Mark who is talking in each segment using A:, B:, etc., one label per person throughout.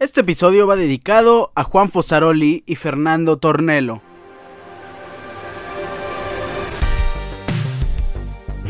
A: Este episodio va dedicado a Juan Fosaroli y Fernando Tornelo.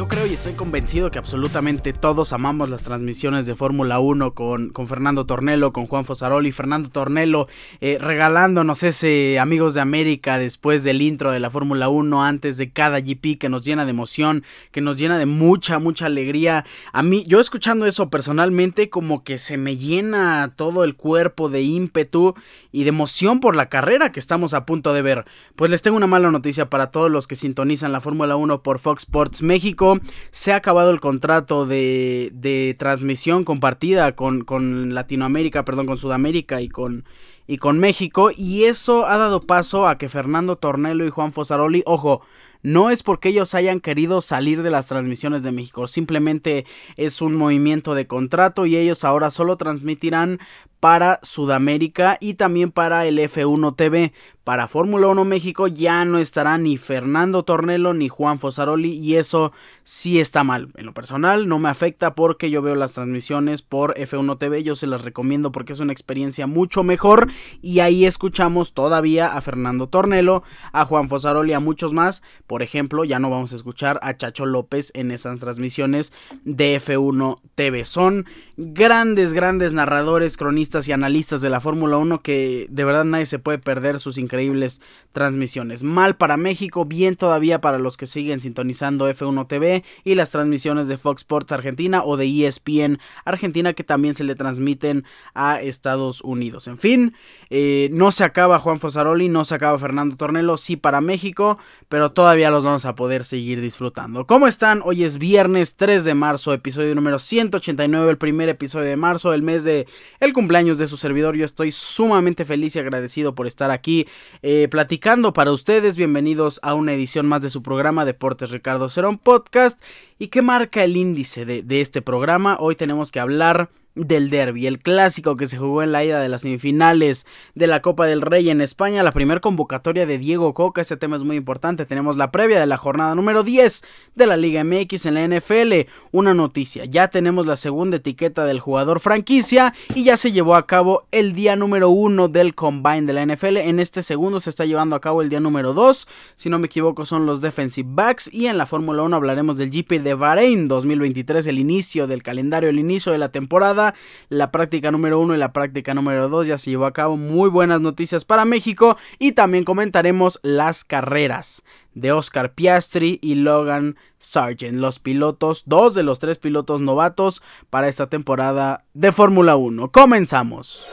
A: Creo y estoy convencido que absolutamente todos amamos las transmisiones de Fórmula 1 con, con, Fernando Tornelo, con Juan Fosaroli. Fernando Tornelo eh, regalándonos ese Amigos de América después del intro de la Fórmula 1, antes de cada GP que nos llena de emoción, que nos llena de mucha, mucha alegría. A mí, yo escuchando eso personalmente, como que se me llena todo el cuerpo de ímpetu y de emoción por la carrera que estamos a punto de ver. Pues les tengo una mala noticia para todos los que sintonizan la Fórmula 1 por Fox Sports México se ha acabado el contrato de, de transmisión compartida con, con, Latinoamérica, perdón, con Sudamérica y con, y con México. Y eso ha dado paso a que Fernando Tornelo y Juan Fosaroli, ojo, no es porque ellos hayan querido salir de las transmisiones de México, simplemente es un movimiento de contrato y ellos ahora solo transmitirán para Sudamérica y también para el F1 TV. Para Fórmula 1 México ya no estará ni Fernando Tornelo ni Juan Fosaroli y eso sí está mal. En lo personal no me afecta porque yo veo las transmisiones por F1 TV, yo se las recomiendo porque es una experiencia mucho mejor y ahí escuchamos todavía a Fernando Tornelo, a Juan Fosaroli, a muchos más. Por ejemplo, ya no vamos a escuchar a Chacho López en esas transmisiones de F1 TV. Son grandes, grandes narradores, cronistas y analistas de la Fórmula 1 que de verdad nadie se puede perder sus increíbles transmisiones. Mal para México, bien todavía para los que siguen sintonizando F1 TV y las transmisiones de Fox Sports Argentina o de ESPN Argentina que también se le transmiten a Estados Unidos. En fin, eh, no se acaba Juan Fosaroli, no se acaba Fernando Tornelo, sí para México, pero todavía los vamos a poder seguir disfrutando. ¿Cómo están? Hoy es viernes 3 de marzo, episodio número 189, el primer episodio de marzo, el mes de el cumpleaños de su servidor. Yo estoy sumamente feliz y agradecido por estar aquí eh, platicando para ustedes. Bienvenidos a una edición más de su programa Deportes Ricardo Cerón Podcast. ¿Y qué marca el índice de este programa? Hoy tenemos que hablar del derby, el clásico que se jugó en la ida de las semifinales de la Copa del Rey en España, la primera convocatoria de Diego Coca, este tema es muy importante, tenemos la previa de la jornada número 10 de la Liga MX en la NFL, una noticia, ya tenemos la segunda etiqueta del jugador franquicia y ya se llevó a cabo el día número 1 del combine de la NFL, en este segundo se está llevando a cabo el día número 2, si no me equivoco son los defensive backs y en la Fórmula 1 hablaremos del GP de Bahrein 2023, el inicio del calendario, el inicio de la temporada, la práctica número 1 y la práctica número 2 ya se llevó a cabo. Muy buenas noticias para México y también comentaremos las carreras de Oscar Piastri y Logan Sargent, los pilotos, dos de los tres pilotos novatos para esta temporada de Fórmula 1. Comenzamos.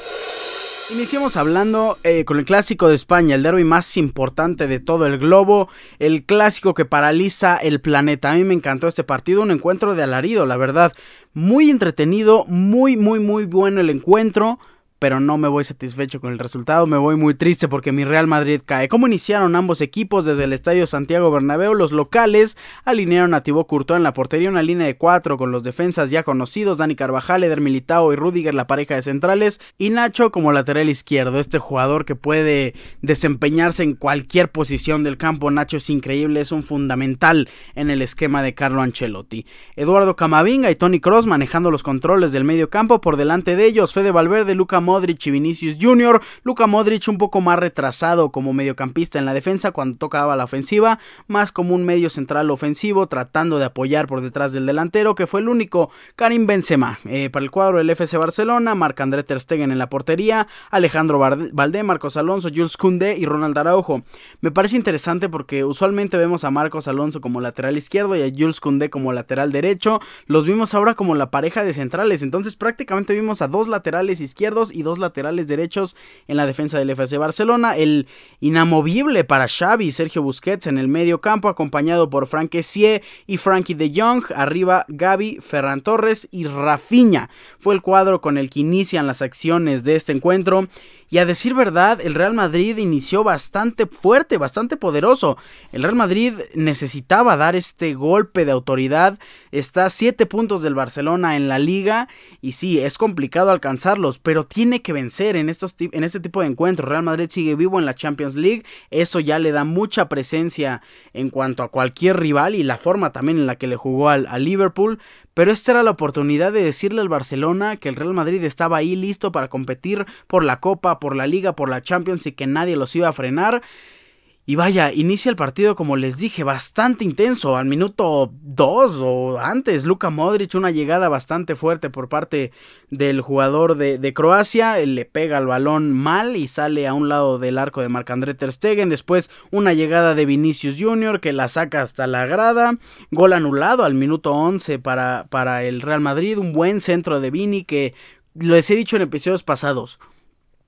A: Iniciamos hablando eh, con el clásico de España, el derby más importante de todo el globo, el clásico que paraliza el planeta. A mí me encantó este partido, un encuentro de alarido, la verdad. Muy entretenido, muy, muy, muy bueno el encuentro pero no me voy satisfecho con el resultado, me voy muy triste porque mi Real Madrid cae. ¿Cómo iniciaron ambos equipos desde el Estadio Santiago Bernabéu? Los locales alinearon a Thibaut Courtois en la portería, una línea de cuatro con los defensas ya conocidos, Dani Carvajal, Eder Militao y Rudiger, la pareja de centrales, y Nacho como lateral izquierdo, este jugador que puede desempeñarse en cualquier posición del campo, Nacho es increíble, es un fundamental en el esquema de Carlo Ancelotti. Eduardo Camavinga y Tony Cross manejando los controles del medio campo, por delante de ellos Fede Valverde, Luca Modric y Vinicius Jr. Luka Modric un poco más retrasado como mediocampista en la defensa cuando tocaba la ofensiva, más como un medio central ofensivo tratando de apoyar por detrás del delantero que fue el único Karim Benzema. Eh, para el cuadro del FC Barcelona, Marc-André Ter Stegen en la portería, Alejandro Valdé, Marcos Alonso, Jules Koundé y Ronald Araujo. Me parece interesante porque usualmente vemos a Marcos Alonso como lateral izquierdo y a Jules Koundé como lateral derecho. Los vimos ahora como la pareja de centrales, entonces prácticamente vimos a dos laterales izquierdos y dos laterales derechos en la defensa del FC Barcelona. El inamovible para Xavi, Sergio Busquets en el medio campo, acompañado por Frank Essier y Frankie de Jong. Arriba Gaby, Ferran Torres y Rafinha. Fue el cuadro con el que inician las acciones de este encuentro. Y a decir verdad, el Real Madrid inició bastante fuerte, bastante poderoso. El Real Madrid necesitaba dar este golpe de autoridad. Está a 7 puntos del Barcelona en la liga. Y sí, es complicado alcanzarlos, pero tiene que vencer en, estos, en este tipo de encuentros. Real Madrid sigue vivo en la Champions League. Eso ya le da mucha presencia en cuanto a cualquier rival y la forma también en la que le jugó al, al Liverpool pero esta era la oportunidad de decirle al Barcelona que el Real Madrid estaba ahí listo para competir por la Copa, por la Liga, por la Champions y que nadie los iba a frenar. Y vaya, inicia el partido, como les dije, bastante intenso. Al minuto 2 o antes, Luka Modric, una llegada bastante fuerte por parte del jugador de, Croacia. le pega el balón mal y sale a un lado del arco de Marc-André Ter Stegen. Después, una llegada de Vinicius Jr. que la saca hasta la grada. Gol anulado al minuto 11 para, para el Real Madrid. Un buen centro de Vini que les he dicho en episodios pasados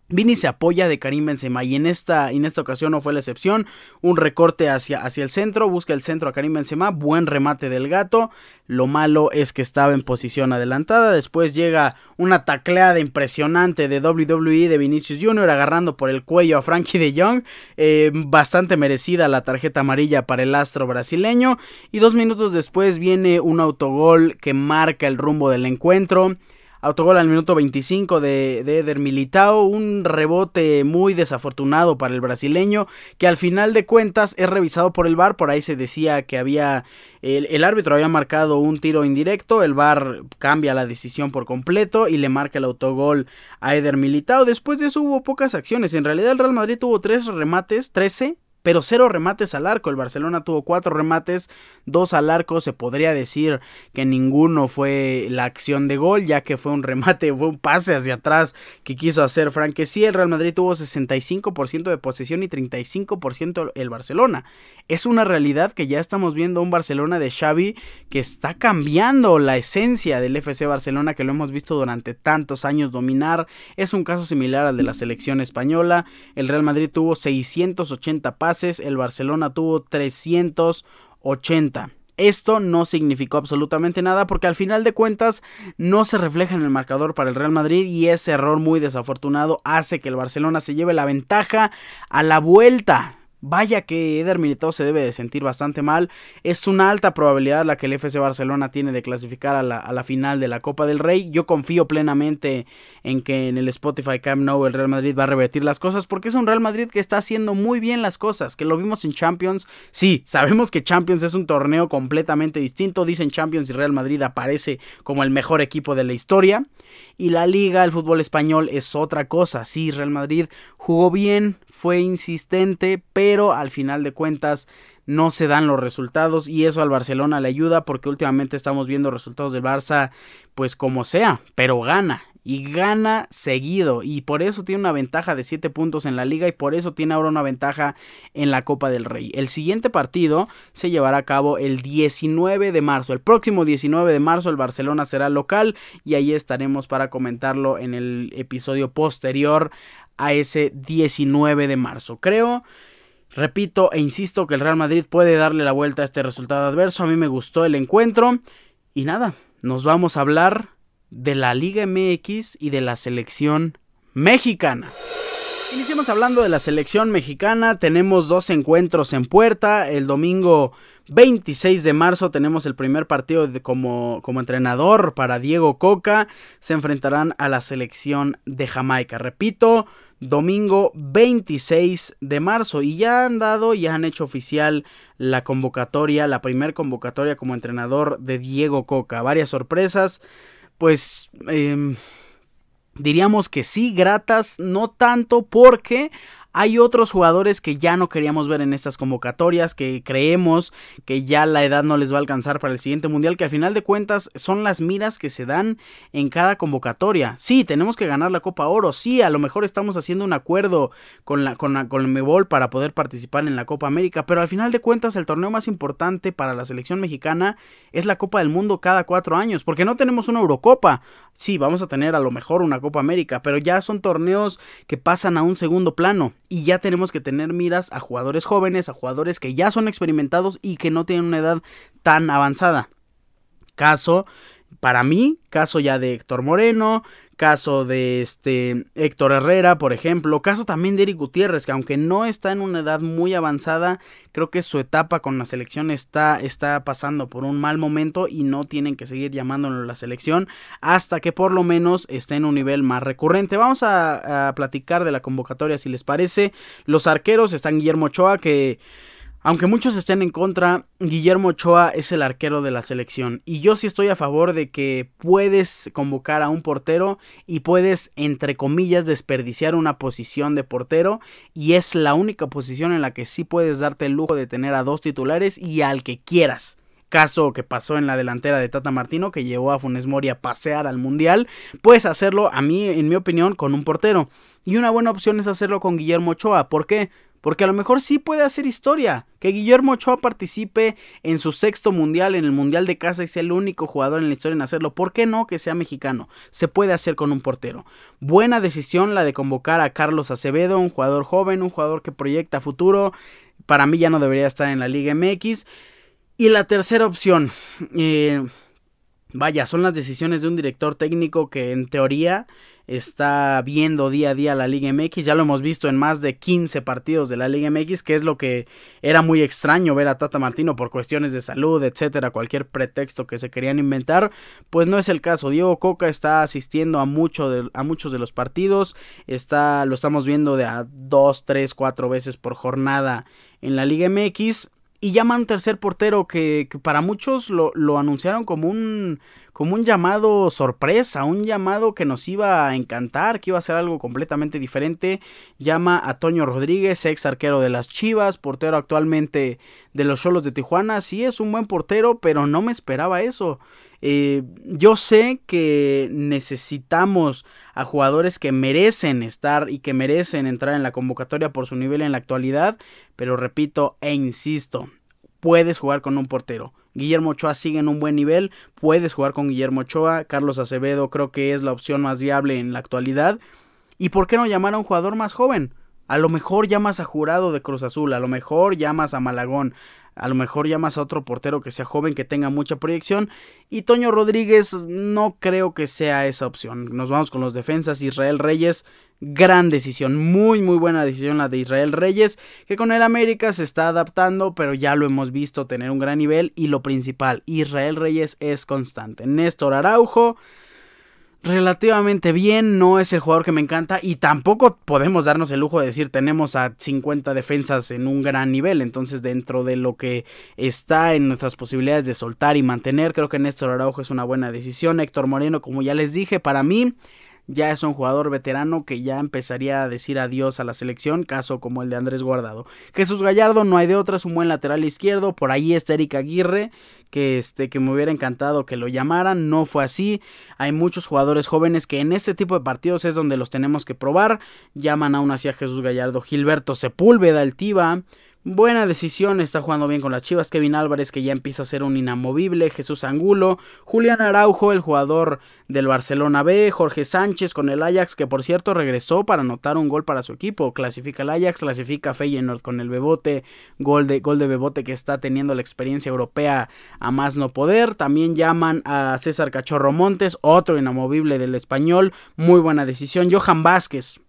A: Vini se apoya de Karim Benzema y en esta, en esta ocasión no fue la excepción. Un recorte hacia, hacia el centro, busca el centro a Karim Benzema, buen remate del gato. Lo malo es que estaba en posición adelantada. Después llega una tacleada impresionante de WWE de Vinicius Jr. agarrando por el cuello a Frankie de Jong. Eh, bastante merecida la tarjeta amarilla para el astro brasileño. Y dos minutos después viene un autogol que marca el rumbo del encuentro. Autogol al minuto 25 de, Eder Militao, un rebote muy desafortunado para el brasileño, que al final de cuentas es revisado por el VAR, por ahí se decía que había, el, el árbitro había marcado un tiro indirecto, el VAR cambia la decisión por completo y le marca el autogol a Eder Militao, después de eso hubo pocas acciones, en realidad el Real Madrid tuvo tres remates, 13 pero cero remates al arco. El Barcelona tuvo cuatro remates, dos al arco. Se podría decir que ninguno fue la acción de gol, ya que fue un remate, fue un pase hacia atrás que quiso hacer Frank. Sí, el Real Madrid tuvo 65% de posesión y 35% el Barcelona. Es una realidad que ya estamos viendo un Barcelona de Xavi que está cambiando la esencia del FC Barcelona que lo hemos visto durante tantos años dominar. Es un caso similar al de la selección española. El Real Madrid tuvo 680 pases el Barcelona tuvo 380. Esto no significó absolutamente nada porque al final de cuentas no se refleja en el marcador para el Real Madrid y ese error muy desafortunado hace que el Barcelona se lleve la ventaja a la vuelta. Vaya que Eder Militao se debe de sentir bastante mal. Es una alta probabilidad la que el FC Barcelona tiene de clasificar a la, final de la Copa del Rey. Yo confío plenamente en que en el Spotify Camp Nou el Real Madrid va a revertir las cosas porque es un Real Madrid que está haciendo muy bien las cosas. Que lo vimos en Champions. Sí, sabemos que Champions es un torneo completamente distinto. Dicen Champions y Real Madrid aparece como el mejor equipo de la historia. Y la liga, el fútbol español es otra cosa. Sí, Real Madrid jugó bien, fue insistente, pero al final de cuentas no se dan los resultados y eso al Barcelona le ayuda porque últimamente estamos viendo resultados del Barça pues como sea, pero gana y gana seguido y por eso tiene una ventaja de 7 puntos en la liga y por eso tiene ahora una ventaja en la Copa del Rey. El siguiente partido se llevará a cabo el 19 de marzo. El próximo 19 de marzo el Barcelona será local y ahí estaremos para comentarlo en el episodio posterior a ese 19 de marzo. Creo Repito e insisto que el Real Madrid puede darle la vuelta a este resultado adverso. A mí me gustó el encuentro. Y nada, nos vamos a hablar de la Liga MX y de la selección mexicana. Iniciamos hablando de la selección mexicana. Tenemos dos encuentros en puerta. El domingo 26 de marzo tenemos el primer partido como, como entrenador para Diego Coca. Se enfrentarán a la selección de Jamaica. Repito, domingo 26 de marzo. Y ya han dado, ya han hecho oficial la convocatoria, la primer convocatoria como entrenador de Diego Coca. Varias sorpresas pues em, diríamos que sí, gratas, no tanto porque hay otros jugadores que ya no queríamos ver en estas convocatorias, que creemos que ya la edad no les va a alcanzar para el siguiente mundial, que al final de cuentas son las miras que se dan en cada convocatoria. Sí, tenemos que ganar la Copa Oro, sí, a lo mejor estamos haciendo un acuerdo con la con, la, con el Mebol para poder participar en la Copa América, pero al final de cuentas el torneo más importante para la selección mexicana es la Copa del Mundo cada cuatro años, porque no tenemos una Eurocopa. Sí, vamos a tener a lo mejor una Copa América, pero ya son torneos que pasan a un segundo plano y ya tenemos que tener miras a jugadores jóvenes, a jugadores que ya son experimentados y que no tienen una edad tan avanzada. Caso, para mí, caso ya de Héctor Moreno, caso de este Héctor Herrera, por ejemplo, caso también de Eric Gutiérrez, que aunque no está en una edad muy avanzada, creo que su etapa con la selección está, está pasando por un mal momento y no tienen que seguir llamándolo la selección hasta que por lo menos esté en un nivel más recurrente. Vamos a, a platicar de la convocatoria si les parece. Los arqueros están Guillermo Ochoa que Aunque muchos estén en contra, Guillermo Ochoa es el arquero de la selección. Y yo sí estoy a favor de que puedes convocar a un portero y puedes, entre comillas, desperdiciar una posición de portero. Y es la única posición en la que sí puedes darte el lujo de tener a dos titulares y al que quieras. Caso que pasó en la delantera de Tata Martino, que llevó a Funes Mori a pasear al Mundial. Puedes hacerlo, a mí, en mi opinión, con un portero. Y una buena opción es hacerlo con Guillermo Ochoa. ¿Por qué? Porque a lo mejor sí puede hacer historia. Que Guillermo Ochoa participe en su sexto mundial, en el mundial de casa y sea el único jugador en la historia en hacerlo. ¿Por qué no que sea mexicano? Se puede hacer con un portero. Buena decisión la de convocar a Carlos Acevedo, un jugador joven, un jugador que proyecta futuro. Para mí ya no debería estar en la Liga MX. Y la tercera opción. Eh, vaya, son las decisiones de un director técnico que en teoría está viendo día a día la Liga MX. Ya lo hemos visto en más de 15 partidos de la Liga MX, que es lo que era muy extraño ver a Tata Martino por cuestiones de salud, etcétera, cualquier pretexto que se querían inventar. Pues no es el caso. Diego Coca está asistiendo a, mucho de, a muchos de los partidos. Está, lo estamos viendo de a 2, 3, 4 veces por jornada en la Liga MX. Y llama un tercer portero que, para muchos lo, lo, anunciaron como un, como un llamado sorpresa, un llamado que nos iba a encantar, que iba a ser algo completamente diferente. Llama a Toño Rodríguez, ex arquero de las Chivas, portero actualmente de los Cholos de Tijuana. Sí, es un buen portero, pero no me esperaba eso. Eh, yo sé que necesitamos a jugadores que merecen estar y que merecen entrar en la convocatoria por su nivel en la actualidad, pero repito e insisto, puedes jugar con un portero. Guillermo Ochoa sigue en un buen nivel, puedes jugar con Guillermo Ochoa, Carlos Acevedo creo que es la opción más viable en la actualidad. ¿Y por qué no llamar a un jugador más joven? A lo mejor llamas a Jurado de Cruz Azul, a lo mejor llamas a Malagón, a lo mejor llamas a otro portero que sea joven, que tenga mucha proyección. Y Toño Rodríguez no creo que sea esa opción. Nos vamos con los defensas. Israel Reyes, gran decisión. Muy, muy buena decisión la de Israel Reyes. Que con el América se está adaptando, pero ya lo hemos visto tener un gran nivel. Y lo principal, Israel Reyes es constante. Néstor Araujo relativamente bien, no es el jugador que me encanta y tampoco podemos darnos el lujo de decir tenemos a 50 defensas en un gran nivel, entonces dentro de lo que está en nuestras posibilidades de soltar y mantener, creo que Néstor Araujo es una buena decisión, Héctor Moreno, como ya les dije, para mí ya es un jugador veterano que ya empezaría a decir adiós a la selección, caso como el de Andrés Guardado. Jesús Gallardo no hay de otra, es un buen lateral izquierdo, por ahí está Eric Aguirre, que este que me hubiera encantado que lo llamaran, no fue así. Hay muchos jugadores jóvenes que en este tipo de partidos es donde los tenemos que probar. Llaman aún así a Jesús Gallardo, Gilberto Sepúlveda, Altiva, Buena decisión, está jugando bien con las Chivas. Kevin Álvarez, que ya empieza a ser un inamovible. Jesús Angulo. Julián Araujo, el jugador del Barcelona B. Jorge Sánchez con el Ajax, que por cierto regresó para anotar un gol para su equipo. Clasifica el Ajax, clasifica Feyenoord con el Bebote. Gol de, gol de Bebote que está teniendo la experiencia europea a más no poder. También llaman a César Cachorro Montes, otro inamovible del español. Muy buena decisión. Johan Vázquez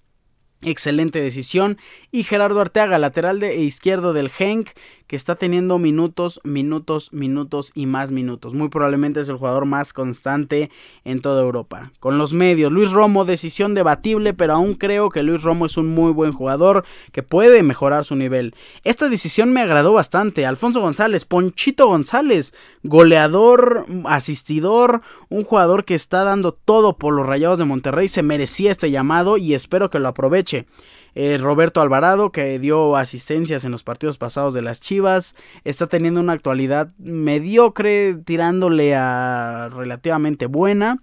A: Excelente decisión. Y Gerardo Arteaga, lateral de izquierdo del Genk, que está teniendo minutos, minutos, minutos y más minutos. Muy probablemente es el jugador más constante en toda Europa. Con los medios, Luis Romo, decisión debatible, pero aún creo que Luis Romo es un muy buen jugador que puede mejorar su nivel. Esta decisión me agradó bastante. Alfonso González, Ponchito González, goleador, asistidor, un jugador que está dando todo por los Rayados de Monterrey, se merecía este llamado y espero que lo aproveche. Eh, Roberto Alvarado, que dio asistencias en los partidos pasados de las Chivas, está teniendo una actualidad mediocre, tirándole a relativamente buena.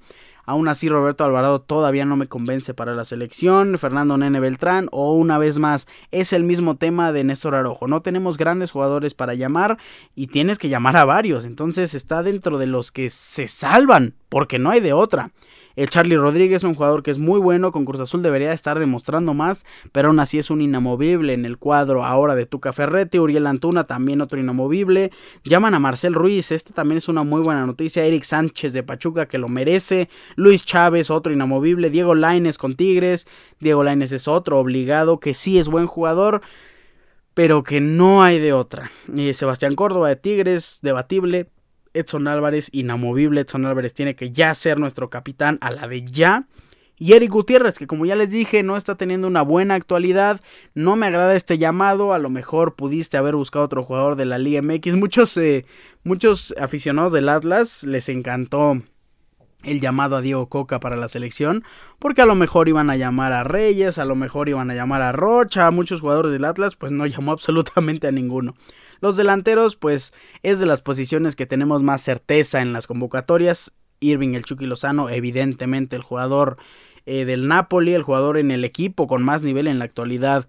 A: Aún así, Roberto Alvarado todavía no me convence para la selección. Fernando Nene Beltrán, o una vez más, es el mismo tema de Néstor Arojo. No tenemos grandes jugadores para llamar y tienes que llamar a varios. Entonces está dentro de los que se salvan, porque no hay de otra. El Charlie Rodríguez, un jugador que es muy bueno, con Cruz Azul debería estar demostrando más, pero aún así es un inamovible en el cuadro ahora de Tuca Ferretti. Uriel Antuna, también otro inamovible. Llaman a Marcel Ruiz, este también es una muy buena noticia. Eric Sánchez de Pachuca, que lo merece. Luis Chávez, otro inamovible. Diego Laines con Tigres. Diego Laines es otro obligado, que sí es buen jugador pero que no hay de otra. Eh, Sebastián Córdoba de Tigres, debatible. Edson Álvarez, inamovible. Edson Álvarez tiene que ya ser nuestro capitán a la de ya. Y Eric Gutiérrez, que como ya les dije, no está teniendo una buena actualidad. No me agrada este llamado. A lo mejor pudiste haber buscado otro jugador de la Liga MX. Muchos, eh, muchos aficionados del Atlas les encantó el llamado a Diego Coca para la selección, porque a lo mejor iban a llamar a Reyes, a lo mejor iban a llamar a Rocha, a muchos jugadores del Atlas, pues no llamó absolutamente a ninguno. Los delanteros, pues es de las posiciones que tenemos más certeza en las convocatorias. Irving el Chucky Lozano, evidentemente el jugador eh, del Napoli, el jugador en el equipo con más nivel en la actualidad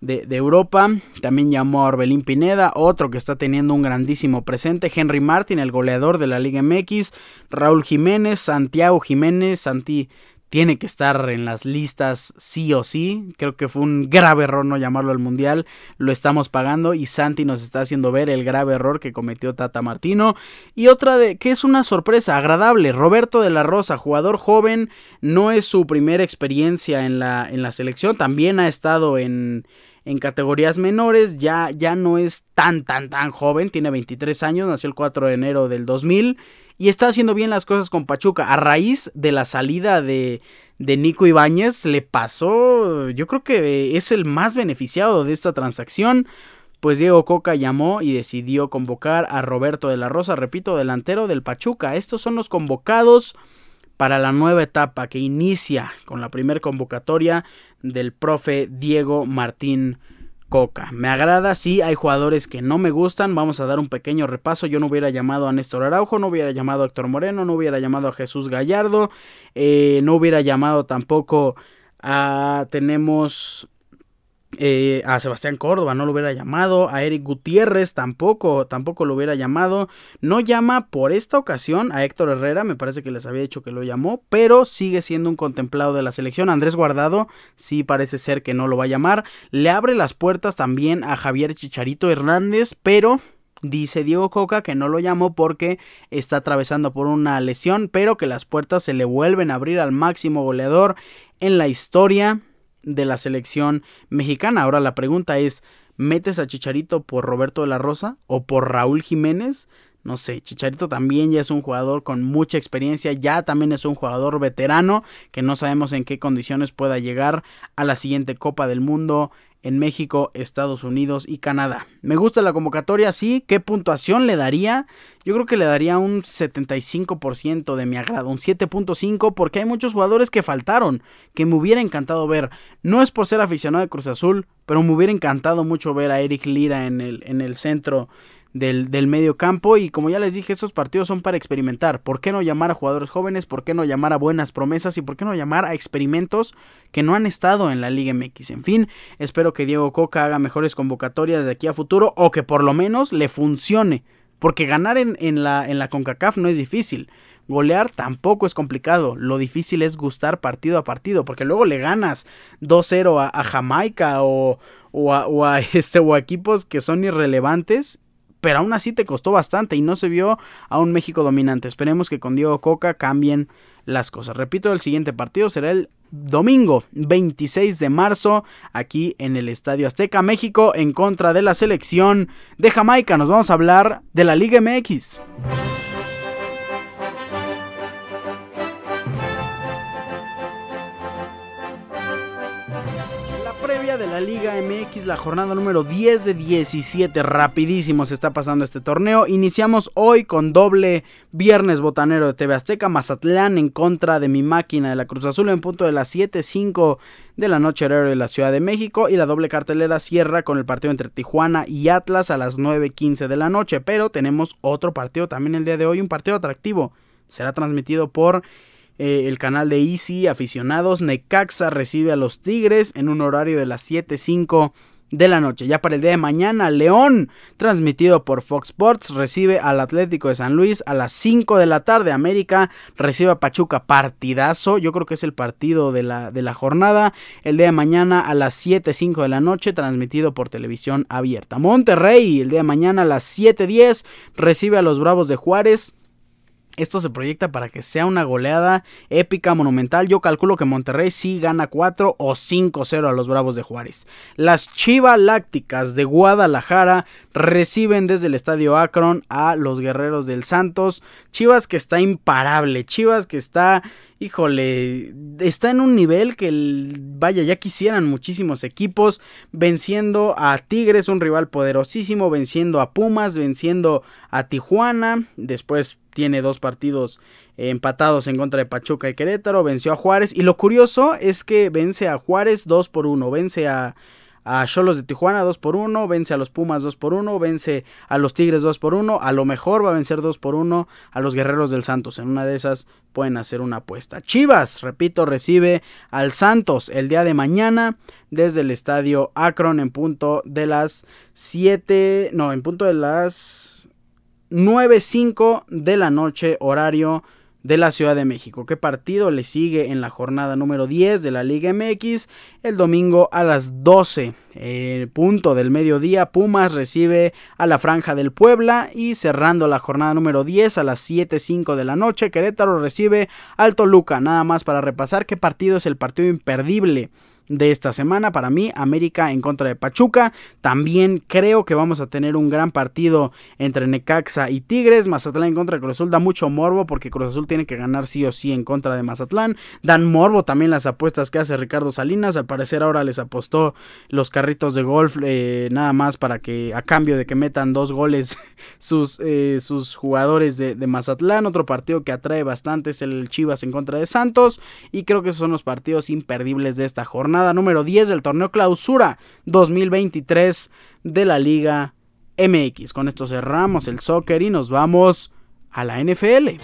A: de, Europa. También llamó a Orbelín Pineda, otro que está teniendo un grandísimo presente. Henry Martin, el goleador de la Liga MX. Raúl Jiménez, Santiago Jiménez. Santi tiene que estar en las listas sí o sí. Creo que fue un grave error no llamarlo al Mundial. Lo estamos pagando y Santi nos está haciendo ver el grave error que cometió Tata Martino. Y otra de que es una sorpresa agradable. Roberto de la Rosa, jugador joven. No es su primera experiencia en la, en la selección. También ha estado en en categorías menores, ya, ya no es tan, tan, tan joven, tiene 23 años, nació el 4 de enero del 2000 y está haciendo bien las cosas con Pachuca. A raíz de la salida de, de Nico Ibáñez, le pasó, yo creo que es el más beneficiado de esta transacción. Pues Diego Coca llamó y decidió convocar a Roberto de la Rosa, repito, delantero del Pachuca. Estos son los convocados para la nueva etapa que inicia con la primera convocatoria del profe Diego Martín Coca. Me agrada, sí, hay jugadores que no me gustan. Vamos a dar un pequeño repaso. Yo no hubiera llamado a Néstor Araujo, no hubiera llamado a Héctor Moreno, no hubiera llamado a Jesús Gallardo, eh, no hubiera llamado tampoco a. Tenemos eh, a Sebastián Córdoba no lo hubiera llamado, a Eric Gutiérrez tampoco, tampoco lo hubiera llamado. No llama por esta ocasión a Héctor Herrera, me parece que les había dicho que lo llamó, pero sigue siendo un contemplado de la selección. Andrés Guardado sí parece ser que no lo va a llamar. Le abre las puertas también a Javier Chicharito Hernández, pero Dice Diego Coca que no lo llamó porque está atravesando por una lesión, pero que las puertas se le vuelven a abrir al máximo goleador en la historia de la selección mexicana. Ahora la pregunta es, ¿metes a Chicharito por Roberto de la Rosa o por Raúl Jiménez? No sé, Chicharito también ya es un jugador con mucha experiencia, ya también es un jugador veterano que no sabemos en qué condiciones pueda llegar a la siguiente Copa del Mundo en México, Estados Unidos y Canadá. Me gusta la convocatoria, sí. ¿Qué puntuación le daría? Yo creo que le daría un 75% de mi agrado, un 7.5 porque hay muchos jugadores que faltaron, que me hubiera encantado ver. No es por ser aficionado de Cruz Azul, pero me hubiera encantado mucho ver a Eric Lira en el, en el centro del, del medio campo y como ya les dije, estos partidos son para experimentar. ¿Por qué no llamar a jugadores jóvenes? ¿Por qué no llamar a buenas promesas? ¿Y por qué no llamar a experimentos que no han estado en la Liga MX? En fin, espero que Diego Coca haga mejores convocatorias de aquí a futuro o que por lo menos le funcione. Porque ganar en, en, la, en la CONCACAF no es difícil. Golear tampoco es complicado. Lo difícil es gustar partido a partido. Porque luego le ganas 2-0 a, Jamaica o, o, a, este, o a equipos que son irrelevantes pero aún así te costó bastante y no se vio a un México dominante. Esperemos que con Diego Coca cambien las cosas. Repito, el siguiente partido será el domingo 26 de marzo aquí en el Estadio Azteca México en contra de la selección de Jamaica. Nos vamos a hablar de la Liga MX. La Liga MX, la jornada número 10 de 17. Rapidísimo se está pasando este torneo. Iniciamos hoy con doble viernes botanero de TV Azteca, Mazatlán en contra de mi máquina de la Cruz Azul en punto de las 7.05 de la noche horario de la Ciudad de México. Y la doble cartelera cierra con el partido entre Tijuana y Atlas a las 9.15 de la noche. Pero tenemos otro partido también el día de hoy, un partido atractivo. Será transmitido por eh, el canal de Easy, aficionados. Necaxa recibe a los Tigres en un horario de las 7.05 de la noche. Ya para el día de mañana, León, transmitido por Fox Sports, recibe al Atlético de San Luis a las 5 de la tarde. América recibe a Pachuca, partidazo. Yo creo que es el partido de la, de la jornada. El día de mañana a las 7.05 de la noche, transmitido por televisión abierta. Monterrey, el día de mañana a las 7.10, recibe a los Bravos de Juárez. Esto se proyecta para que sea una goleada épica, monumental. Yo calculo que Monterrey sí gana 4 o 5-0 a los Bravos de Juárez. Las Chivas Lácticas de Guadalajara reciben desde el Estadio Akron a los Guerreros del Santos. Chivas que está imparable, Chivas que está híjole, está en un nivel que, vaya, ya quisieran muchísimos equipos, venciendo a Tigres, un rival poderosísimo, venciendo a Pumas, venciendo a Tijuana, después tiene dos partidos empatados en contra de Pachuca y Querétaro, venció a Juárez, y lo curioso es que vence a Juárez 2 por 1, vence a a Cholos de Tijuana 2 por 1, vence a los Pumas 2 por 1, vence a los Tigres 2 por 1, a lo mejor va a vencer 2 por 1 a los Guerreros del Santos. En una de esas pueden hacer una apuesta. Chivas, repito, recibe al Santos el día de mañana desde el estadio Akron en punto de las 7, no, en punto de las 9.05 de la noche horario de la Ciudad de México. ¿Qué partido le sigue en la jornada número 10 de la Liga MX? El domingo a las 12, eh, punto del mediodía, Pumas recibe a la Franja del Puebla y cerrando la jornada número 10 a las 7.05 de la noche, Querétaro recibe al Toluca. Nada más para repasar qué partido es el partido imperdible de esta semana. Para mí, América en contra de Pachuca. También creo que vamos a tener un gran partido entre Necaxa y Tigres. Mazatlán en contra de Cruz Azul da mucho morbo porque Cruz Azul tiene que ganar sí o sí en contra de Mazatlán. Dan morbo también las apuestas que hace Ricardo Salinas. Al parecer ahora les apostó los carritos de golf eh, nada más para que a cambio de que metan dos goles sus, eh, sus jugadores de, de Mazatlán. Otro partido que atrae bastante es el Chivas en contra de Santos. Y creo que esos son los partidos imperdibles de esta jornada número 10 del torneo Clausura 2023 de la Liga MX. Con esto cerramos el soccer y nos vamos a la NFL.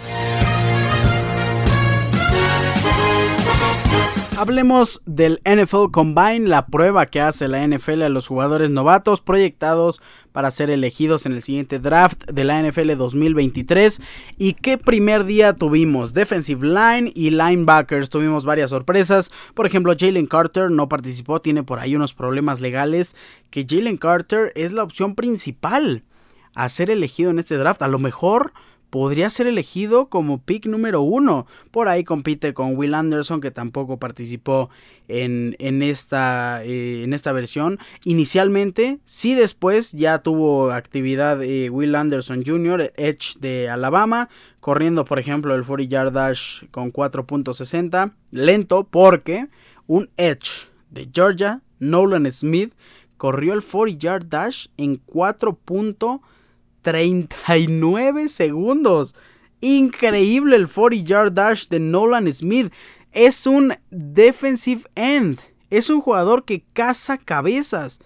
A: Hablemos del NFL Combine, la prueba que hace la NFL a los jugadores novatos proyectados para ser elegidos en el siguiente draft de la NFL 2023. ¿Y qué primer día tuvimos? Defensive line y linebackers. Tuvimos varias sorpresas. Por ejemplo, Jalen Carter no participó, tiene por ahí unos problemas legales. Que Jalen Carter es la opción principal a ser elegido en este draft. A lo mejor podría ser elegido como pick número uno. Por ahí compite con Will Anderson, que tampoco participó en, en, esta, eh, en esta versión. Inicialmente, sí después ya tuvo actividad eh, Will Anderson Jr., Edge de Alabama, corriendo por ejemplo el 40 yard dash con 4.60. Lento porque un Edge de Georgia, Nolan Smith, corrió el 40 yard dash en 4.60. 39 segundos. Increíble el 40 yard dash de Nolan Smith. Es un defensive end. Es un jugador que caza cabezas.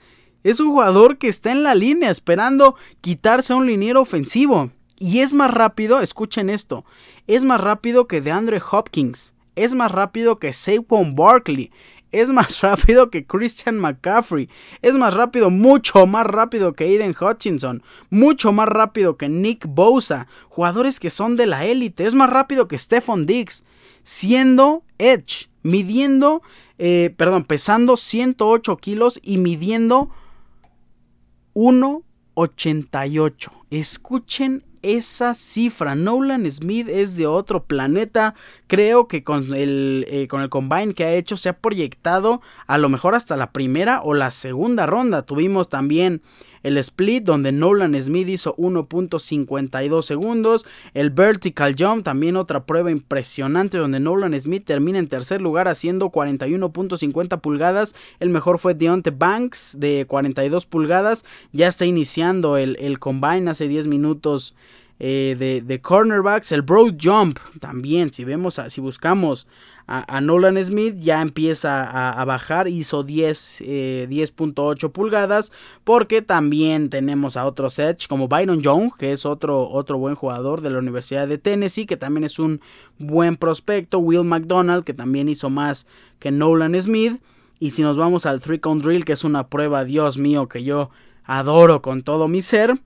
A: Es un jugador que está en la línea esperando quitarse a un liniero ofensivo. Y es más rápido, escuchen esto, es más rápido que DeAndre Hopkins. Es más rápido que Saquon Barkley es más rápido que Christian McCaffrey, es más rápido, mucho más rápido que Aiden Hutchinson, mucho más rápido que Nick Bosa, jugadores que son de la élite, es más rápido que Stephon Diggs, siendo Edge, midiendo, eh, perdón, pesando 108 kilos y midiendo 1,88. Escuchen esa cifra. Nolan Smith es de otro planeta. Creo que con el, eh, con el combine que ha hecho se ha proyectado a lo mejor hasta la primera o la segunda ronda. Tuvimos también el split donde Nolan Smith hizo 1.52 segundos, el vertical jump también otra prueba impresionante donde Nolan Smith termina en tercer lugar haciendo 41.50 pulgadas, el mejor fue Deontay Banks de 42 pulgadas, ya está iniciando el, el combine hace 10 minutos. Eh, de, cornerbacks, el broad jump también, si vemos, si buscamos a, Nolan Smith ya empieza a, bajar, hizo 10, 10.8 eh, pulgadas, porque también tenemos a otros Edge como Byron Young, que es otro, otro buen jugador de la Universidad de Tennessee, que también es un buen prospecto, Will McDonald, que también hizo más que Nolan Smith, y si nos vamos al 3 count drill, que es una prueba, Dios mío, que yo adoro con todo mi ser,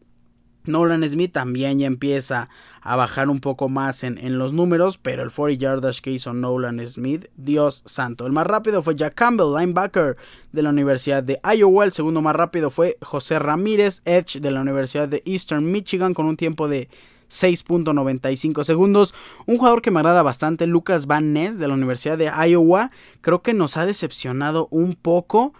A: Nolan Smith también ya empieza a bajar un poco más en, los números, pero el 40 yard dash que hizo Nolan Smith, Dios santo. El más rápido fue Jack Campbell, linebacker de la Universidad de Iowa. El segundo más rápido fue José Ramírez, Edge de la Universidad de Eastern Michigan, con un tiempo de 6.95 segundos. Un jugador que me agrada bastante, Lucas Van Ness de la Universidad de Iowa. Creo que nos ha decepcionado un poco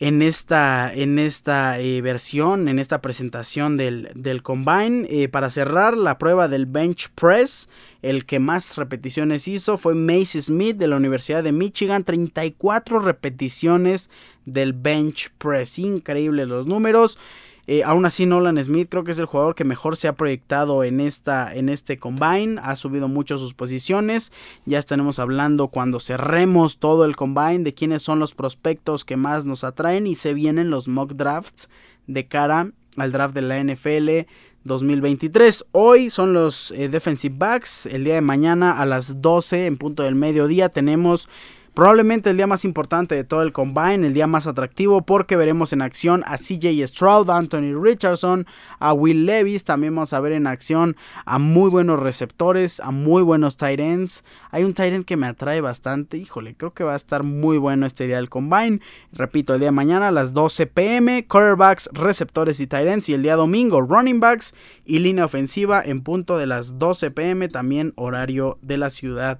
A: en esta, en esta eh, versión, en esta presentación del, del Combine. Eh, para cerrar la prueba del Bench Press, el que más repeticiones hizo fue Mace Smith de la Universidad de Michigan, 34 repeticiones del Bench Press. Increíble los números. Eh, aún así, Nolan Smith creo que es el jugador que mejor se ha proyectado en, esta, en este combine. Ha subido mucho sus posiciones. Ya estaremos hablando cuando cerremos todo el combine de quiénes son los prospectos que más nos atraen. Y se vienen los mock drafts de cara al draft de la NFL 2023. Hoy son los eh, defensive backs. El día de mañana a las 12 en punto del mediodía tenemos Probablemente el día más importante de todo el combine, el día más atractivo porque veremos en acción a CJ Stroud, Anthony Richardson, a Will Levis, también vamos a ver en acción a muy buenos receptores, a muy buenos tight ends. Hay un tight end que me atrae bastante, híjole, creo que va a estar muy bueno este día del combine. Repito, el día de mañana a las 12 pm, quarterbacks, receptores y tight ends y el día domingo running backs y línea ofensiva en punto de las 12 pm, también horario de la ciudad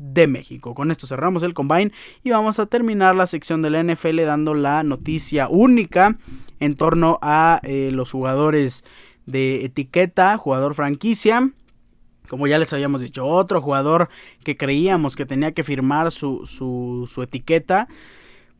A: de México. Con esto cerramos el combine y vamos a terminar la sección de la NFL dando la noticia única en torno a eh, los jugadores de etiqueta, jugador franquicia. Como ya les habíamos dicho, otro jugador que creíamos que tenía que firmar su, su, su etiqueta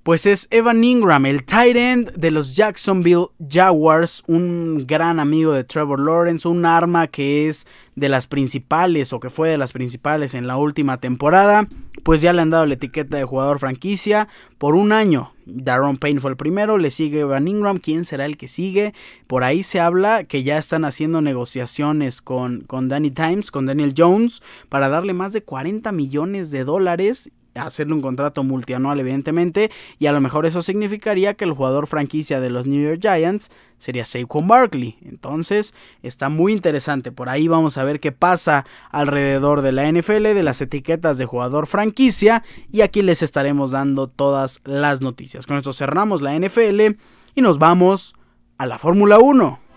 A: pues es Evan Ingram, el tight end de los Jacksonville Jaguars, un gran amigo de Trevor Lawrence, un arma que es de las principales o que fue de las principales en la última temporada, pues ya le han dado la etiqueta de jugador franquicia por un año. Daron Payne fue el primero, le sigue Evan Ingram, ¿quién será el que sigue? Por ahí se habla que ya están haciendo negociaciones con, con Danny Times, con Daniel Jones, para darle más de 40 millones de dólares hacerle un contrato multianual evidentemente y a lo mejor eso significaría que el jugador franquicia de los New York Giants sería Saquon Barkley. Entonces está muy interesante. Por ahí vamos a ver qué pasa alrededor de la NFL, de las etiquetas de jugador franquicia y aquí les estaremos dando todas las noticias. Con esto cerramos la NFL y nos vamos a la Fórmula 1.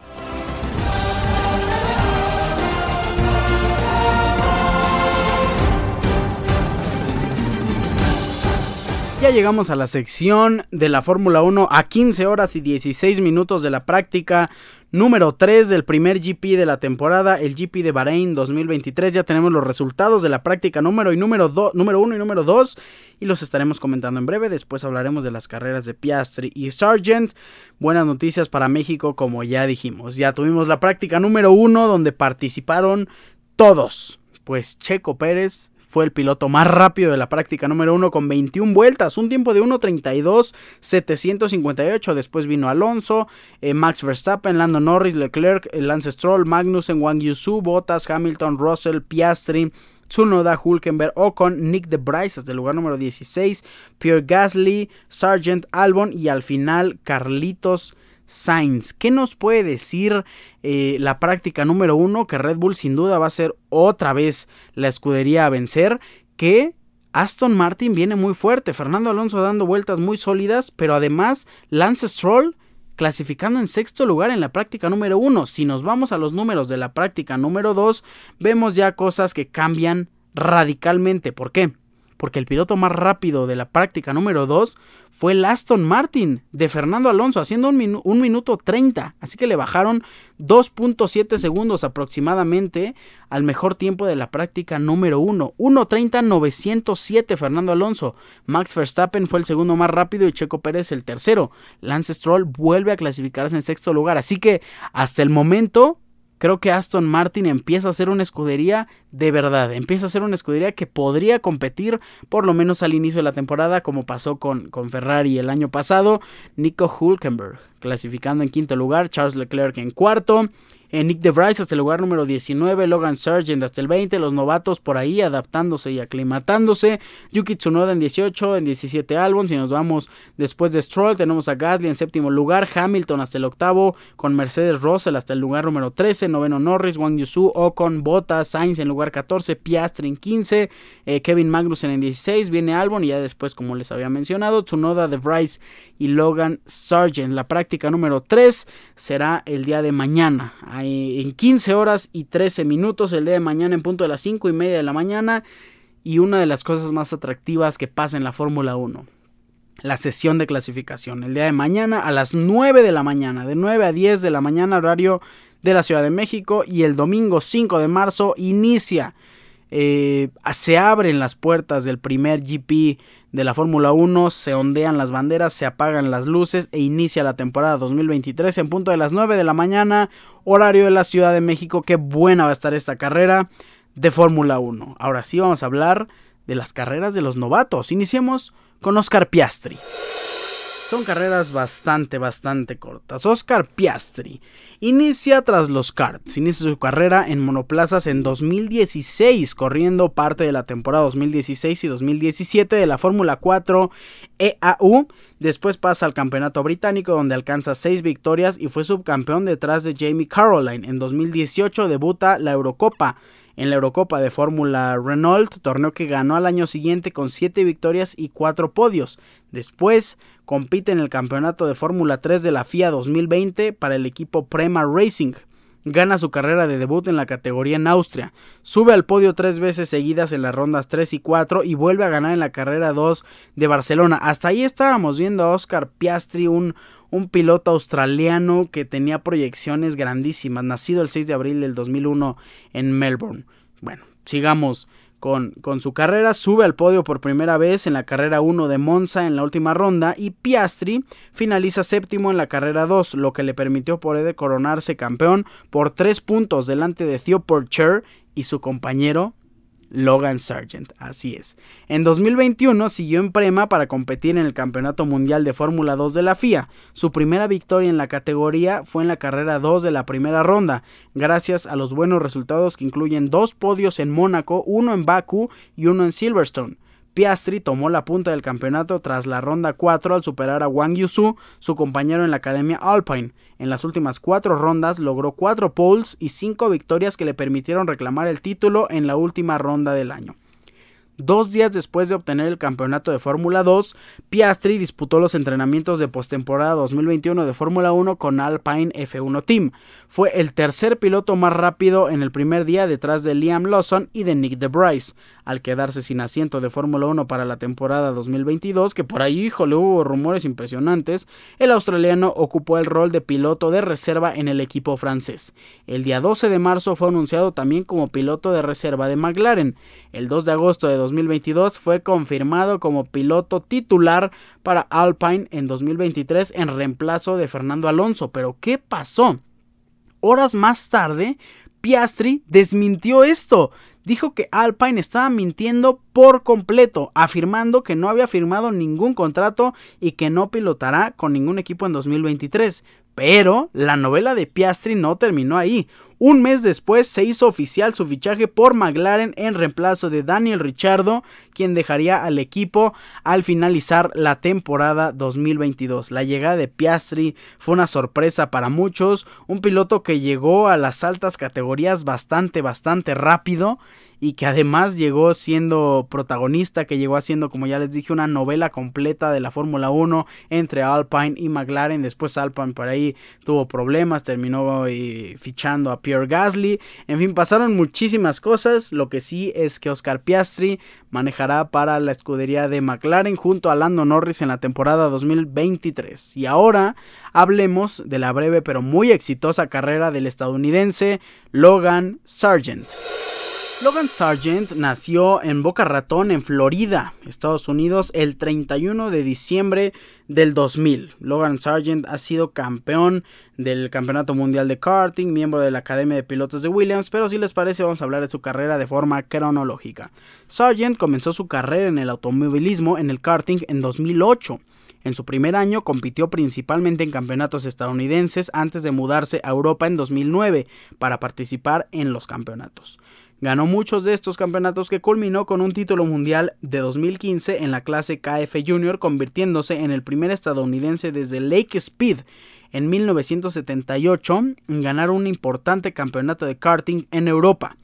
A: Ya llegamos a la sección de la Fórmula 1 a 15 horas y 16 minutos de la práctica número 3 del primer GP de la temporada, el GP de Bahrein 2023. Ya tenemos los resultados de la práctica número, y número, número 1 y número 2 y los estaremos comentando en breve. Después hablaremos de las carreras de Piastri y Sargent. Buenas noticias para México, como ya dijimos. Ya tuvimos la práctica número 1 donde participaron todos. Pues Checo Pérez fue el piloto más rápido de la práctica número 1 con 21 vueltas, un tiempo de 1.32.758. Después vino Alonso, eh, Max Verstappen, Lando Norris, Leclerc, eh, Lance Stroll, Magnussen, Wang Yusu, Bottas, Hamilton, Russell, Piastri. Tsunoda, Hulkenberg, Ocon, Nick de Bryce hasta el lugar número 16, Pierre Gasly, Sargent Albon y al final Carlitos Sainz. ¿Qué nos puede decir eh, la práctica número uno? Que Red Bull sin duda va a ser otra vez la escudería a vencer. Que Aston Martin viene muy fuerte. Fernando Alonso dando vueltas muy sólidas. Pero además Lance Stroll clasificando en sexto lugar en la práctica número uno. Si nos vamos a los números de la práctica número dos, vemos ya cosas que cambian radicalmente. ¿Por qué? Porque el piloto más rápido de la práctica número 2 fue el Aston Martin de Fernando Alonso, haciendo un, un minuto 30. Así que le bajaron 2.7 segundos aproximadamente al mejor tiempo de la práctica número 1. 1.30.907 Fernando Alonso. Max Verstappen fue el segundo más rápido y Checo Pérez el tercero. Lance Stroll vuelve a clasificarse en sexto lugar. Así que hasta el momento creo que Aston Martin empieza a ser una escudería de verdad, empieza a ser una escudería que podría competir por lo menos al inicio de la temporada como pasó con, con Ferrari el año pasado, Nico Hulkenberg clasificando en quinto lugar, Charles Leclerc en cuarto, Nick DeVries hasta el lugar número 19, Logan Sargent hasta el 20, los novatos por ahí adaptándose y aclimatándose, Yuki Tsunoda en 18, en 17 Albon, si nos vamos después de Stroll tenemos a Gasly en séptimo lugar, Hamilton hasta el octavo, con Mercedes Russell hasta el lugar número 13, noveno Norris, Wang Yusu, Ocon, Bottas, Sainz en lugar 14, Piastri en 15, eh, Kevin Magnussen en 16, viene Albon y ya después como les había mencionado, Tsunoda, DeVries y Logan Sargent. La práctica número 3 será el día de mañana en 15 horas y 13 minutos el día de mañana en punto de las 5 y media de la mañana y una de las cosas más atractivas que pasa en la Fórmula 1. la sesión de clasificación. El día de mañana a las 9 de la mañana, de 9 a 10 de la mañana horario de la Ciudad de México y el domingo 5 de marzo inicia, eh, se abren las puertas del primer GP de la Fórmula 1, se ondean las banderas, se apagan las luces e inicia la temporada 2023 en punto de las 9 de la mañana, horario de la Ciudad de México. Qué buena va a estar esta carrera de Fórmula 1. Ahora sí vamos a hablar de las carreras de los novatos. Iniciemos con Oscar Piastri. Son carreras bastante, bastante cortas. Oscar Piastri inicia tras los karts. Inicia su carrera en monoplazas en 2016, corriendo parte de la temporada 2016 y 2017 de la Fórmula 4 EAU. Después pasa al campeonato británico donde alcanza 6 victorias y fue subcampeón detrás de Jamie Caroline. En 2018 debuta la Eurocopa en la Eurocopa de Fórmula Renault, torneo que ganó al año siguiente con 7 victorias y 4 podios. Después compite en el Campeonato de Fórmula 3 de la FIA 2020 para el equipo Prema Racing. Gana su carrera de debut en la categoría en Austria. Sube al podio tres veces seguidas en las rondas 3 y 4 y vuelve a ganar en la carrera 2 de Barcelona. Hasta ahí estábamos viendo a Oscar Piastri, un, un piloto australiano que tenía proyecciones grandísimas, nacido el 6 de abril del 2001 en Melbourne. Bueno, sigamos con, con, su carrera, sube al podio por primera vez en la carrera 1 de Monza en la última ronda y Piastri finaliza séptimo en la carrera 2, lo que le permitió poder coronarse campeón por 3 puntos delante de Theo Porcher y su compañero Logan Sargent, así es. En 2021 siguió en Prema para competir en el Campeonato Mundial de Fórmula 2 de la FIA. Su primera victoria en la categoría fue en la carrera 2 de la primera ronda, gracias a los buenos resultados que incluyen dos podios en Mónaco, uno en Baku y uno en Silverstone. Piastri tomó la punta del campeonato tras la ronda 4 al superar a Wang Yusu, su compañero en la Academia Alpine. En las últimas cuatro rondas logró cuatro poles y cinco victorias que le permitieron reclamar el título en la última ronda del año. Dos días después de obtener el campeonato de Fórmula 2, Piastri disputó los entrenamientos de postemporada 2021 de Fórmula 1 con Alpine F1 Team. Fue el tercer piloto más rápido en el primer día detrás de Liam Lawson y de Nick DeBrice. Al quedarse sin asiento de Fórmula 1 para la temporada 2022, que por ahí, híjole, hubo rumores impresionantes, el australiano ocupó el rol de piloto de reserva en el equipo francés. El día 12 de marzo fue anunciado también como piloto de reserva de McLaren. El 2 de agosto de 2022 fue confirmado como piloto titular para Alpine en 2023 en reemplazo de Fernando Alonso. Pero ¿qué pasó? Horas más tarde, Piastri desmintió esto. Dijo que Alpine estaba mintiendo por completo, afirmando que no había firmado ningún contrato y que no pilotará con ningún equipo en 2023. Pero la novela de Piastri no terminó ahí. Un mes después se hizo oficial su fichaje por McLaren en reemplazo de Daniel Ricciardo, quien dejaría al equipo al finalizar la temporada 2022. La llegada de Piastri fue una sorpresa para muchos, un piloto que llegó a las altas categorías bastante, bastante rápido y que además llegó siendo protagonista, que llegó haciendo, como ya les dije, una novela completa de la Fórmula 1 entre Alpine y McLaren. Después Alpine por ahí tuvo problemas, terminó eh, fichando a Pierre Gasly. En fin, pasaron muchísimas cosas. Lo que sí es que Oscar Piastri manejará para la escudería de McLaren junto a Lando Norris en la temporada 2023. Y ahora hablemos de la breve pero muy exitosa carrera del estadounidense Logan Sargent. Logan Sargent nació en Boca Ratón, en Florida, Estados Unidos, el 31 de diciembre del 2000. Logan Sargent ha sido campeón del Campeonato Mundial de Karting, miembro de la Academia de Pilotos de Williams, pero si les parece vamos a hablar de su carrera de forma cronológica. Sargent comenzó su carrera en el automovilismo en el karting en 2008. En su primer año compitió principalmente en campeonatos estadounidenses antes de mudarse a Europa en 2009 para participar en los campeonatos. Ganó muchos de estos campeonatos que culminó con un título mundial de 2015 en la clase KF Junior, convirtiéndose en el primer estadounidense desde Lake Speed en 1978 en ganar un importante campeonato de karting en Europa.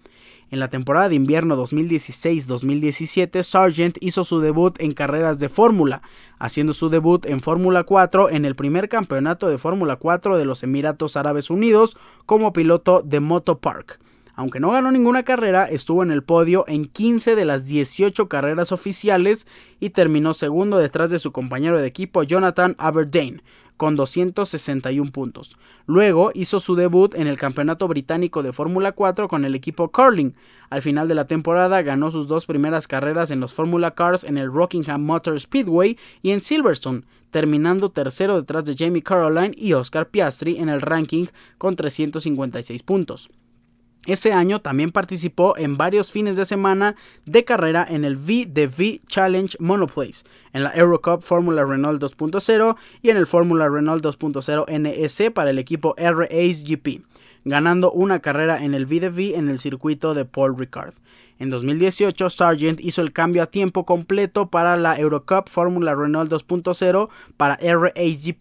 A: En la temporada de invierno 2016-2017, Sargent hizo su debut en carreras de Fórmula, haciendo su debut en Fórmula 4 en el primer campeonato de Fórmula 4 de los Emiratos Árabes Unidos como piloto de Motopark. Aunque no ganó ninguna carrera, estuvo en el podio en 15 de las 18 carreras oficiales y terminó segundo detrás de su compañero de equipo Jonathan Aberdeen, con 261 puntos. Luego hizo su debut en el Campeonato Británico de Fórmula 4 con el equipo Curling. Al final de la temporada ganó sus dos primeras carreras en los Fórmula Cars en el Rockingham Motor Speedway y en Silverstone, terminando tercero detrás de Jamie Caroline y Oscar Piastri en el ranking con 356 puntos. Ese año también participó en varios fines de semana de carrera en el V Challenge Monoplace, en la Eurocup Fórmula Renault 2.0 y en el Fórmula Renault 2.0 NS para el equipo R-Ace GP, ganando una carrera en el V de V en el circuito de Paul Ricard. En 2018, Sargent hizo el cambio a tiempo completo para la Eurocup Fórmula Renault 2.0 para R-Ace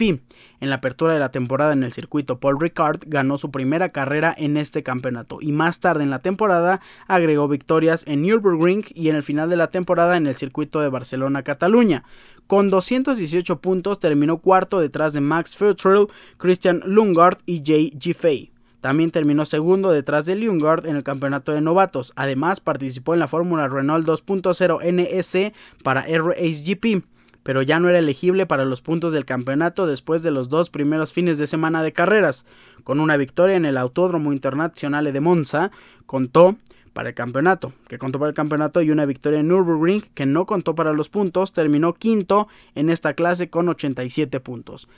A: En la apertura de la temporada en el circuito, Paul Ricard ganó su primera carrera en este campeonato y más tarde en la temporada agregó victorias en Nürburgring y en el final de la temporada en el circuito de Barcelona-Cataluña. Con 218 puntos terminó cuarto detrás de Max Futrell, Christian Lungard y Jay Giffey. También terminó segundo detrás de Ljungard en el campeonato de novatos. Además, participó en la Fórmula Renault 2.0 NS para RHGP, pero ya no era elegible para los puntos del campeonato después de los dos primeros fines de semana de carreras. Con una victoria en el Autódromo Internacional de Monza, contó para el campeonato, que contó para el campeonato y una victoria en Nürburgring que no contó para los puntos, terminó quinto en esta clase con 87 puntos.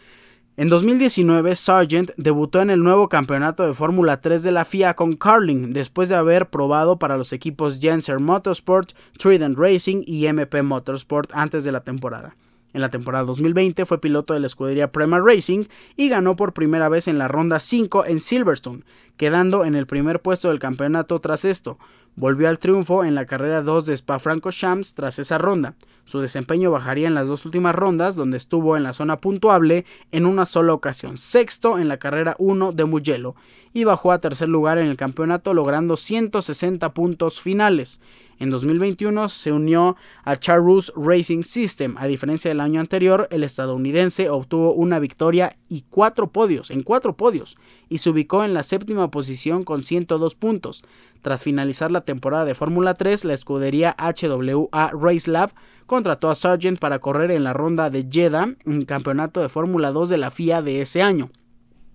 A: En 2019, Sargent debutó en el nuevo campeonato de Fórmula 3 de la FIA con Carling, después de haber probado para los equipos Jenser Motorsport, Trident Racing y MP Motorsport antes de la temporada. En la temporada 2020 fue piloto de la escudería Prema Racing y ganó por primera vez en la ronda 5 en Silverstone, quedando en el primer puesto del campeonato tras esto. Volvió al triunfo en la carrera 2 de Spa-Francorchamps tras esa ronda. Su desempeño bajaría en las dos últimas rondas, donde estuvo en la zona puntuable en una sola ocasión, sexto en la carrera 1 de Mugello, y bajó a tercer lugar en el campeonato logrando 160 puntos finales. En 2021 se unió a Charus Racing System. A diferencia del año anterior, el estadounidense obtuvo una victoria y cuatro podios, en cuatro podios, y se ubicó en la séptima posición con 102 puntos. Tras finalizar la temporada de Fórmula 3, la escudería HWA Race Lab contrató a Sargent para correr en la ronda de Jeddah, un campeonato de Fórmula 2 de la FIA de ese año.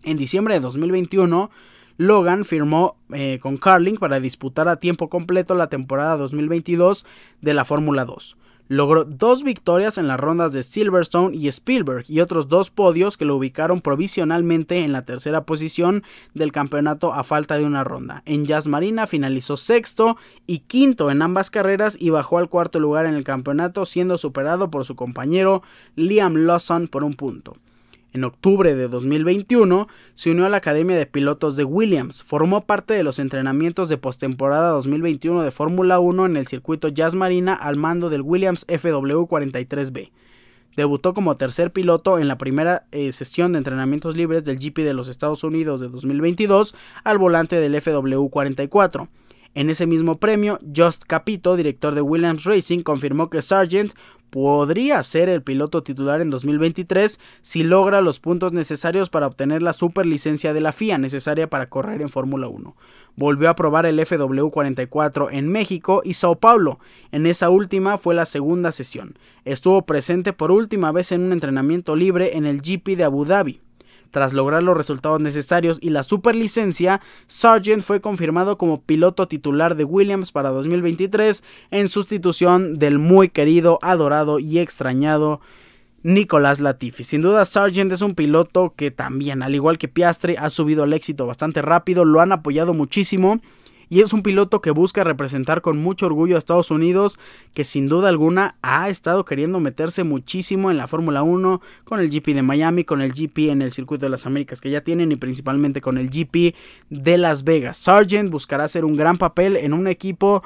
A: En diciembre de 2021, Logan firmó eh, con Carling para disputar a tiempo completo la temporada 2022 de la Fórmula 2. Logró dos victorias en las rondas de Silverstone y Spielberg y otros dos podios que lo ubicaron provisionalmente en la tercera posición del campeonato a falta de una ronda. En Jazz Marina finalizó sexto y quinto en ambas carreras y bajó al cuarto lugar en el campeonato siendo superado por su compañero Liam Lawson por un punto. En octubre de 2021 se unió a la Academia de Pilotos de Williams, formó parte de los entrenamientos de postemporada 2021 de Fórmula 1 en el circuito Jazz Marina al mando del Williams FW43B. Debutó como tercer piloto en la primera eh, sesión de entrenamientos libres del GP de los Estados Unidos de 2022 al volante del FW44. En ese mismo premio, Just Capito, director de Williams Racing, confirmó que Sargent podría ser el piloto titular en 2023 si logra los puntos necesarios para obtener la superlicencia de la FIA necesaria para correr en Fórmula 1. Volvió a probar el FW44 en México y Sao Paulo. En esa última fue la segunda sesión. Estuvo presente por última vez en un entrenamiento libre en el GP de Abu Dhabi. Tras lograr los resultados necesarios y la superlicencia, Sargent fue confirmado como piloto titular de Williams para 2023 en sustitución del muy querido, adorado y extrañado Nicolás Latifi. Sin duda, Sargent es un piloto que también, al igual que Piastri, ha subido al éxito bastante rápido, lo han apoyado muchísimo y es un piloto que busca representar con mucho orgullo a Estados Unidos, que sin duda alguna ha estado queriendo meterse muchísimo en la Fórmula 1, con el GP de Miami, con el GP en el Circuito de las Américas que ya tienen y principalmente con el GP de Las Vegas. Sargent buscará hacer un gran papel en un equipo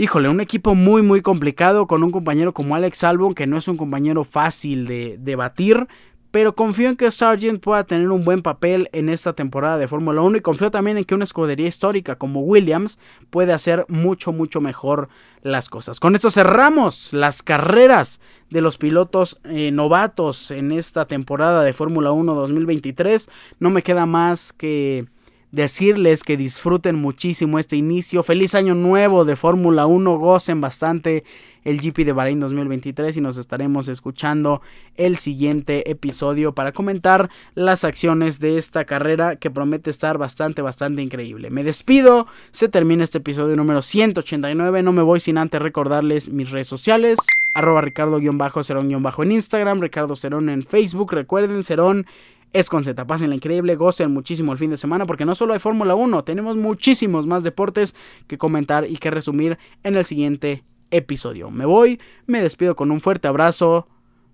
A: híjole, un equipo muy muy complicado con un compañero como Alex Albon que no es un compañero fácil de, de batir, pero confío en que Sargent pueda tener un buen papel en esta temporada de Fórmula 1 y confío también en que una escudería histórica como Williams puede hacer mucho, mucho mejor las cosas. Con esto cerramos las carreras de los pilotos eh, novatos en esta temporada de Fórmula 1 2023. No me queda más que decirles que disfruten muchísimo este inicio. Feliz año nuevo de Fórmula 1, gocen bastante el GP de Bahrein 2023 y nos estaremos escuchando el siguiente episodio para comentar las acciones de esta carrera que promete estar bastante, bastante increíble. Me despido, se termina este episodio número 189, no me voy sin antes recordarles mis redes sociales, arroba ricardo-cerón- en Instagram, Ricardo Cerón en Facebook, recuerden Cerón es con Z. Pasen la increíble, gocen muchísimo el fin de semana porque no solo hay Fórmula 1, tenemos muchísimos más deportes que comentar y que resumir en el siguiente episodio. Me voy, me despido con un fuerte abrazo.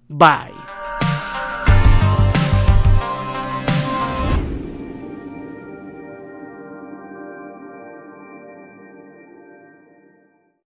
A: Bye.